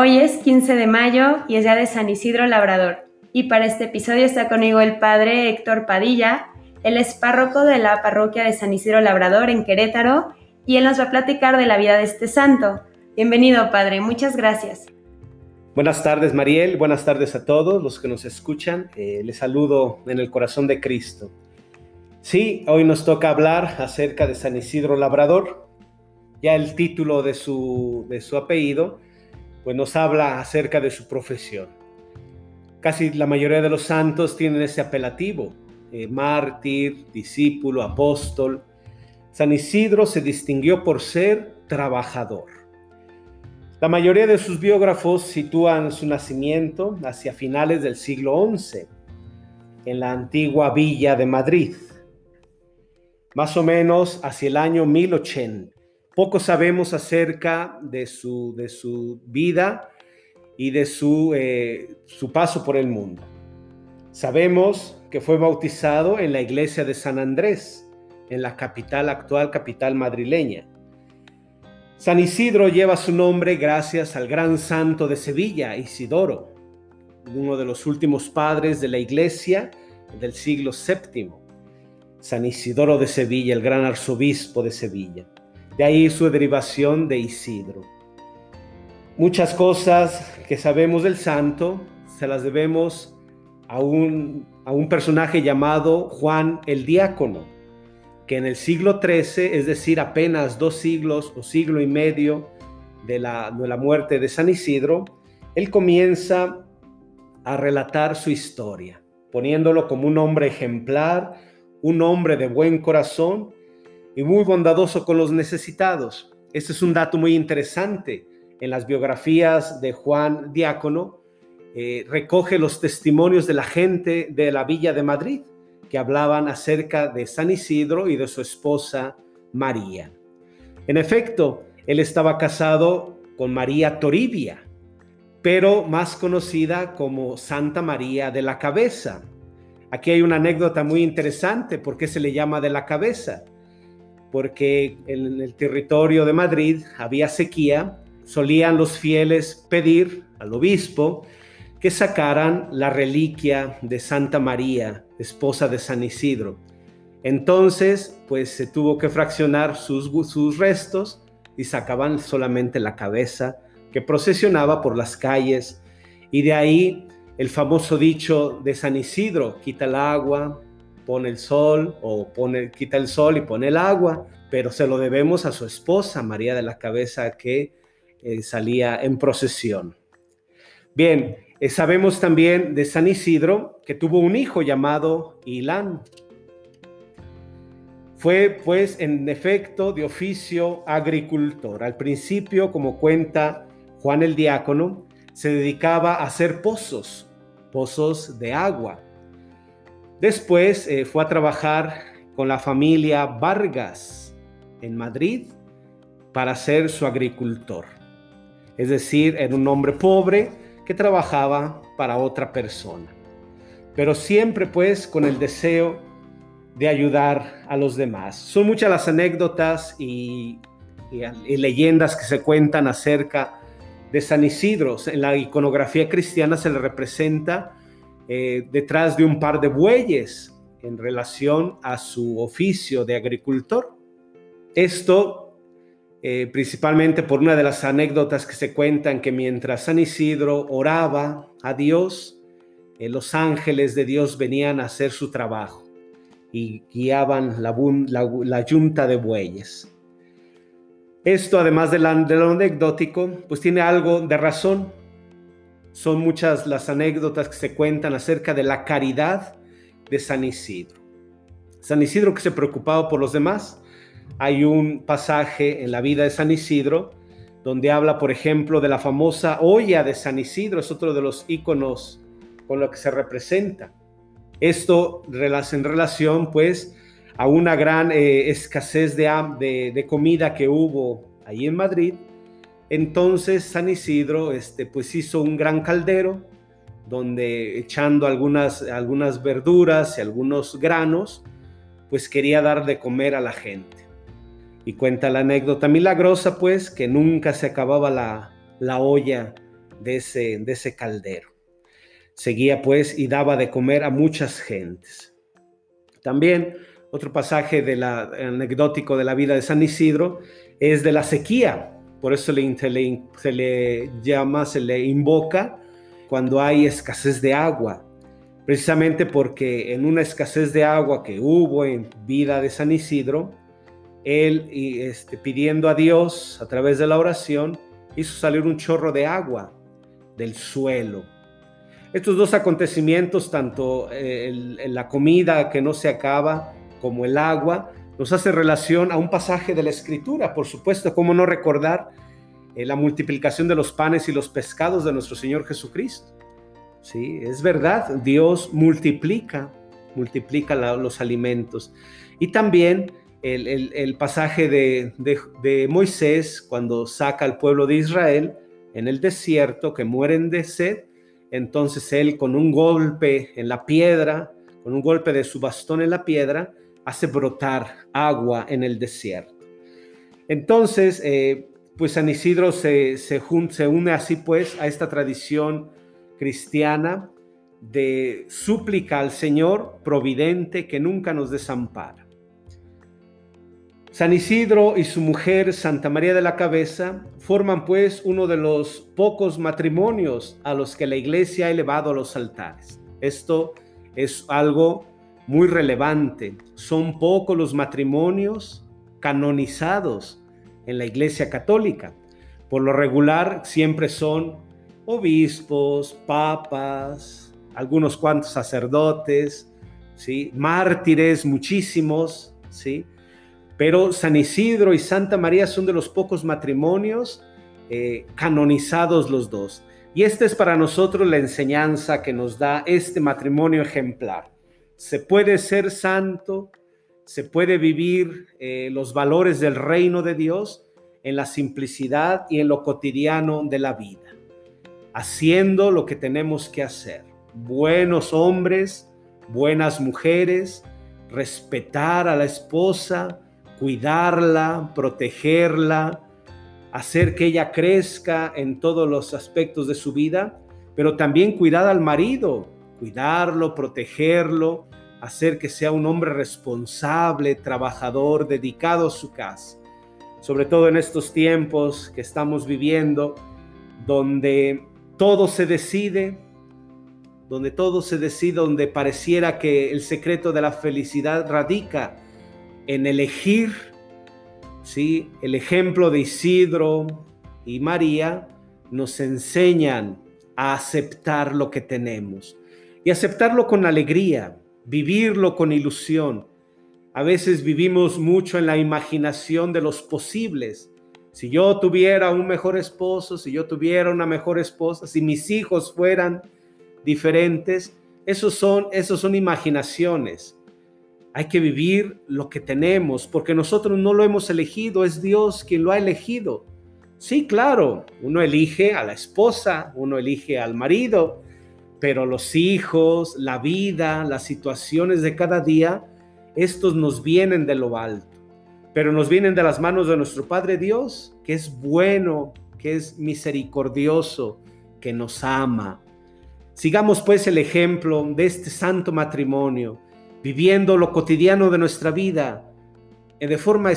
Hoy es 15 de mayo y es día de San Isidro Labrador. Y para este episodio está conmigo el padre Héctor Padilla. Él es párroco de la parroquia de San Isidro Labrador en Querétaro y él nos va a platicar de la vida de este santo. Bienvenido, padre. Muchas gracias. Buenas tardes, Mariel. Buenas tardes a todos los que nos escuchan. Eh, les saludo en el corazón de Cristo. Sí, hoy nos toca hablar acerca de San Isidro Labrador. Ya el título de su, de su apellido, pues nos habla acerca de su profesión. Casi la mayoría de los santos tienen ese apelativo, eh, mártir, discípulo, apóstol. San Isidro se distinguió por ser trabajador. La mayoría de sus biógrafos sitúan su nacimiento hacia finales del siglo XI, en la antigua villa de Madrid, más o menos hacia el año 1080. Poco sabemos acerca de su, de su vida y de su, eh, su paso por el mundo. Sabemos que fue bautizado en la iglesia de San Andrés, en la capital actual, capital madrileña. San Isidro lleva su nombre gracias al gran santo de Sevilla, Isidoro, uno de los últimos padres de la iglesia del siglo VII. San Isidoro de Sevilla, el gran arzobispo de Sevilla. De ahí su derivación de Isidro. Muchas cosas que sabemos del santo se las debemos a un, a un personaje llamado Juan el Diácono que en el siglo XIII, es decir, apenas dos siglos o siglo y medio de la, de la muerte de San Isidro, él comienza a relatar su historia, poniéndolo como un hombre ejemplar, un hombre de buen corazón y muy bondadoso con los necesitados. Este es un dato muy interesante. En las biografías de Juan Diácono, eh, recoge los testimonios de la gente de la villa de Madrid que hablaban acerca de San Isidro y de su esposa María. En efecto, él estaba casado con María Toribia, pero más conocida como Santa María de la Cabeza. Aquí hay una anécdota muy interesante. ¿Por qué se le llama de la cabeza? Porque en el territorio de Madrid había sequía, solían los fieles pedir al obispo que sacaran la reliquia de Santa María, esposa de San Isidro. Entonces, pues se tuvo que fraccionar sus, sus restos y sacaban solamente la cabeza que procesionaba por las calles. Y de ahí el famoso dicho de San Isidro, quita el agua, pone el sol, o pone, quita el sol y pone el agua, pero se lo debemos a su esposa, María de la Cabeza, que eh, salía en procesión. Bien, eh, sabemos también de San Isidro que tuvo un hijo llamado Ilán. Fue pues en efecto de oficio agricultor. Al principio, como cuenta Juan el Diácono, se dedicaba a hacer pozos, pozos de agua. Después eh, fue a trabajar con la familia Vargas en Madrid para ser su agricultor. Es decir, era un hombre pobre, que trabajaba para otra persona. Pero siempre pues con el deseo de ayudar a los demás. Son muchas las anécdotas y, leyendas que se cuentan acerca de San Isidro. En la iconografía cristiana se le representa eh, detrás de un par de bueyes en relación a su oficio de agricultor. Esto eh, principalmente por una de las anécdotas que se cuentan que mientras San Isidro oraba a Dios, eh, los ángeles de Dios venían a hacer su trabajo y guiaban la, la, yunta de bueyes. Esto, además de, de lo anecdótico, pues tiene algo de razón. Son muchas las anécdotas que se cuentan acerca de la caridad de San Isidro. San Isidro que se preocupaba por los demás, hay un pasaje en la vida de San Isidro donde habla, por ejemplo, de la famosa olla de San Isidro, es otro de los íconos con lo que se representa. Esto en relación, pues, a una gran eh, escasez de, de, comida que hubo ahí en Madrid. Entonces San Isidro, este, pues, hizo un gran caldero donde echando algunas, algunas verduras y algunos granos, pues quería dar de comer a la gente. Y cuenta la anécdota milagrosa, pues, que nunca se acababa la, la olla de ese, de ese caldero. Seguía pues y daba de comer a muchas gentes. También otro pasaje de la, anecdótico de la vida de San Isidro es de la sequía. Por eso se le, llama, se le invoca cuando hay escasez de agua. Precisamente porque en una escasez de agua que hubo en vida de San Isidro, él este, pidiendo a Dios a través de la oración, hizo salir un chorro de agua del suelo. Estos dos acontecimientos, tanto eh, la comida que no se acaba como el agua, nos hace relación a un pasaje de la Escritura. Por supuesto, ¿cómo no recordar eh, la multiplicación de los panes y los pescados de nuestro Señor Jesucristo? Sí, es verdad, Dios multiplica, multiplica los alimentos. Y también el, pasaje de, de, Moisés cuando saca al pueblo de Israel en el desierto que mueren de sed, entonces él con un golpe en la piedra, con un golpe de su bastón en la piedra, hace brotar agua en el desierto. Entonces, eh, pues San Isidro se, se, se une así pues a esta tradición cristiana de súplica al Señor providente que nunca nos desampara. San Isidro y su mujer Santa María de la Cabeza forman pues uno de los pocos matrimonios a los que la iglesia ha elevado a los altares. Esto es algo muy relevante. Son pocos los matrimonios canonizados en la Iglesia Católica. Por lo regular siempre son obispos, papas, algunos cuantos sacerdotes, ¿sí? mártires, muchísimos, ¿sí? Pero San Isidro y Santa María son de los pocos matrimonios eh, canonizados los dos. Y esta es para nosotros la enseñanza que nos da este matrimonio ejemplar se puede ser santo, se puede vivir eh, los valores del reino de Dios en la simplicidad y en lo cotidiano de la vida, haciendo lo que tenemos que hacer. Buenos hombres, buenas mujeres, respetar a la esposa, cuidarla, protegerla, hacer que ella crezca en todos los aspectos de su vida, pero también cuidar al marido, cuidarlo, protegerlo, hacer que sea un hombre responsable, trabajador, dedicado a su casa. Sobre todo en estos tiempos que estamos viviendo, donde todo se decide, donde todo se decide, donde pareciera que el secreto de la felicidad radica en elegir, ¿sí? El ejemplo de Isidro y María nos enseñan a aceptar lo que tenemos y aceptarlo con alegría, vivirlo con ilusión. A veces vivimos mucho en la imaginación de los posibles. Si yo tuviera un mejor esposo, si yo tuviera una mejor esposa, si mis hijos fueran diferentes, esos son, esos son imaginaciones. Hay que vivir lo que tenemos, porque nosotros no lo hemos elegido, es Dios quien lo ha elegido. Sí, claro, uno elige a la esposa, uno elige al marido, pero los hijos, la vida, las situaciones de cada día, estos nos vienen de lo alto, pero nos vienen de las manos de nuestro Padre Dios, que es bueno, que es misericordioso, que nos ama. Sigamos pues el ejemplo de este santo matrimonio, viviendo lo cotidiano de nuestra vida eh, de forma,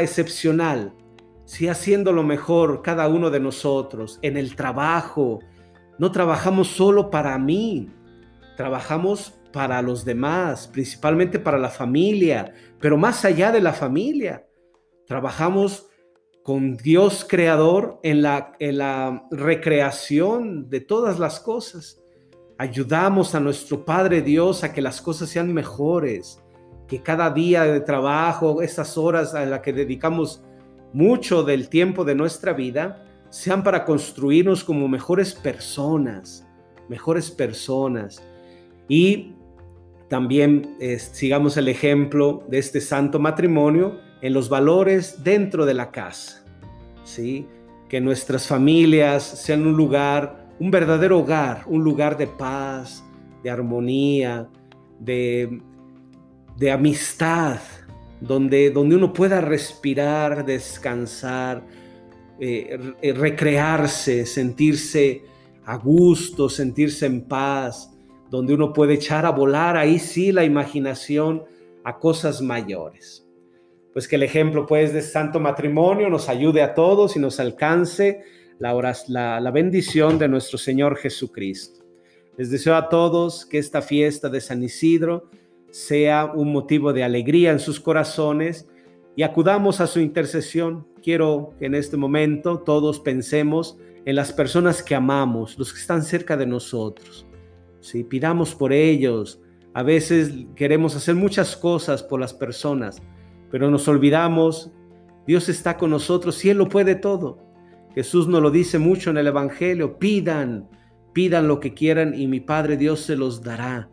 excepcional, sí, haciendo lo mejor cada uno de nosotros, en el trabajo, no trabajamos solo para mí, trabajamos para los demás, principalmente para la familia, pero más allá de la familia, trabajamos con Dios creador en la, recreación de todas las cosas. Ayudamos a nuestro Padre Dios a que las cosas sean mejores, que cada día de trabajo, esas horas a las que dedicamos mucho del tiempo de nuestra vida, sean para construirnos como mejores personas, mejores personas. Y también sigamos el ejemplo de este santo matrimonio en los valores dentro de la casa. ¿sí? Que nuestras familias sean un lugar, un verdadero hogar, un lugar de paz, de armonía, de, de amistad, donde, donde uno pueda respirar, descansar, eh, recrearse, sentirse a gusto, sentirse en paz, donde uno puede echar a volar ahí sí la imaginación a cosas mayores. Pues que el ejemplo pues de santo matrimonio nos ayude a todos y nos alcance la, la bendición de nuestro Señor Jesucristo. Les deseo a todos que esta fiesta de San Isidro sea un motivo de alegría en sus corazones y acudamos a su intercesión. Quiero que en este momento todos pensemos en las personas que amamos, los que están cerca de nosotros. Si pidamos por ellos. A veces queremos hacer muchas cosas por las personas, pero nos olvidamos, Dios está con nosotros y Él lo puede todo. Jesús nos lo dice mucho en el Evangelio, pidan, pidan lo que quieran y mi Padre Dios se los dará.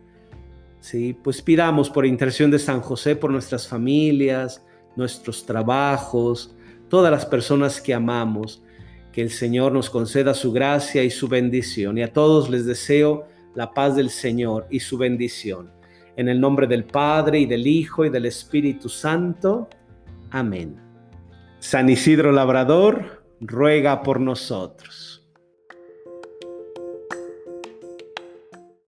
Sí, pues pidamos por intercesión de San José por nuestras familias, nuestros trabajos, todas las personas que amamos. Que el Señor nos conceda su gracia y su bendición. Y a todos les deseo la paz del Señor y su bendición. En el nombre del Padre y del Hijo y del Espíritu Santo. Amén. San Isidro Labrador, ruega por nosotros.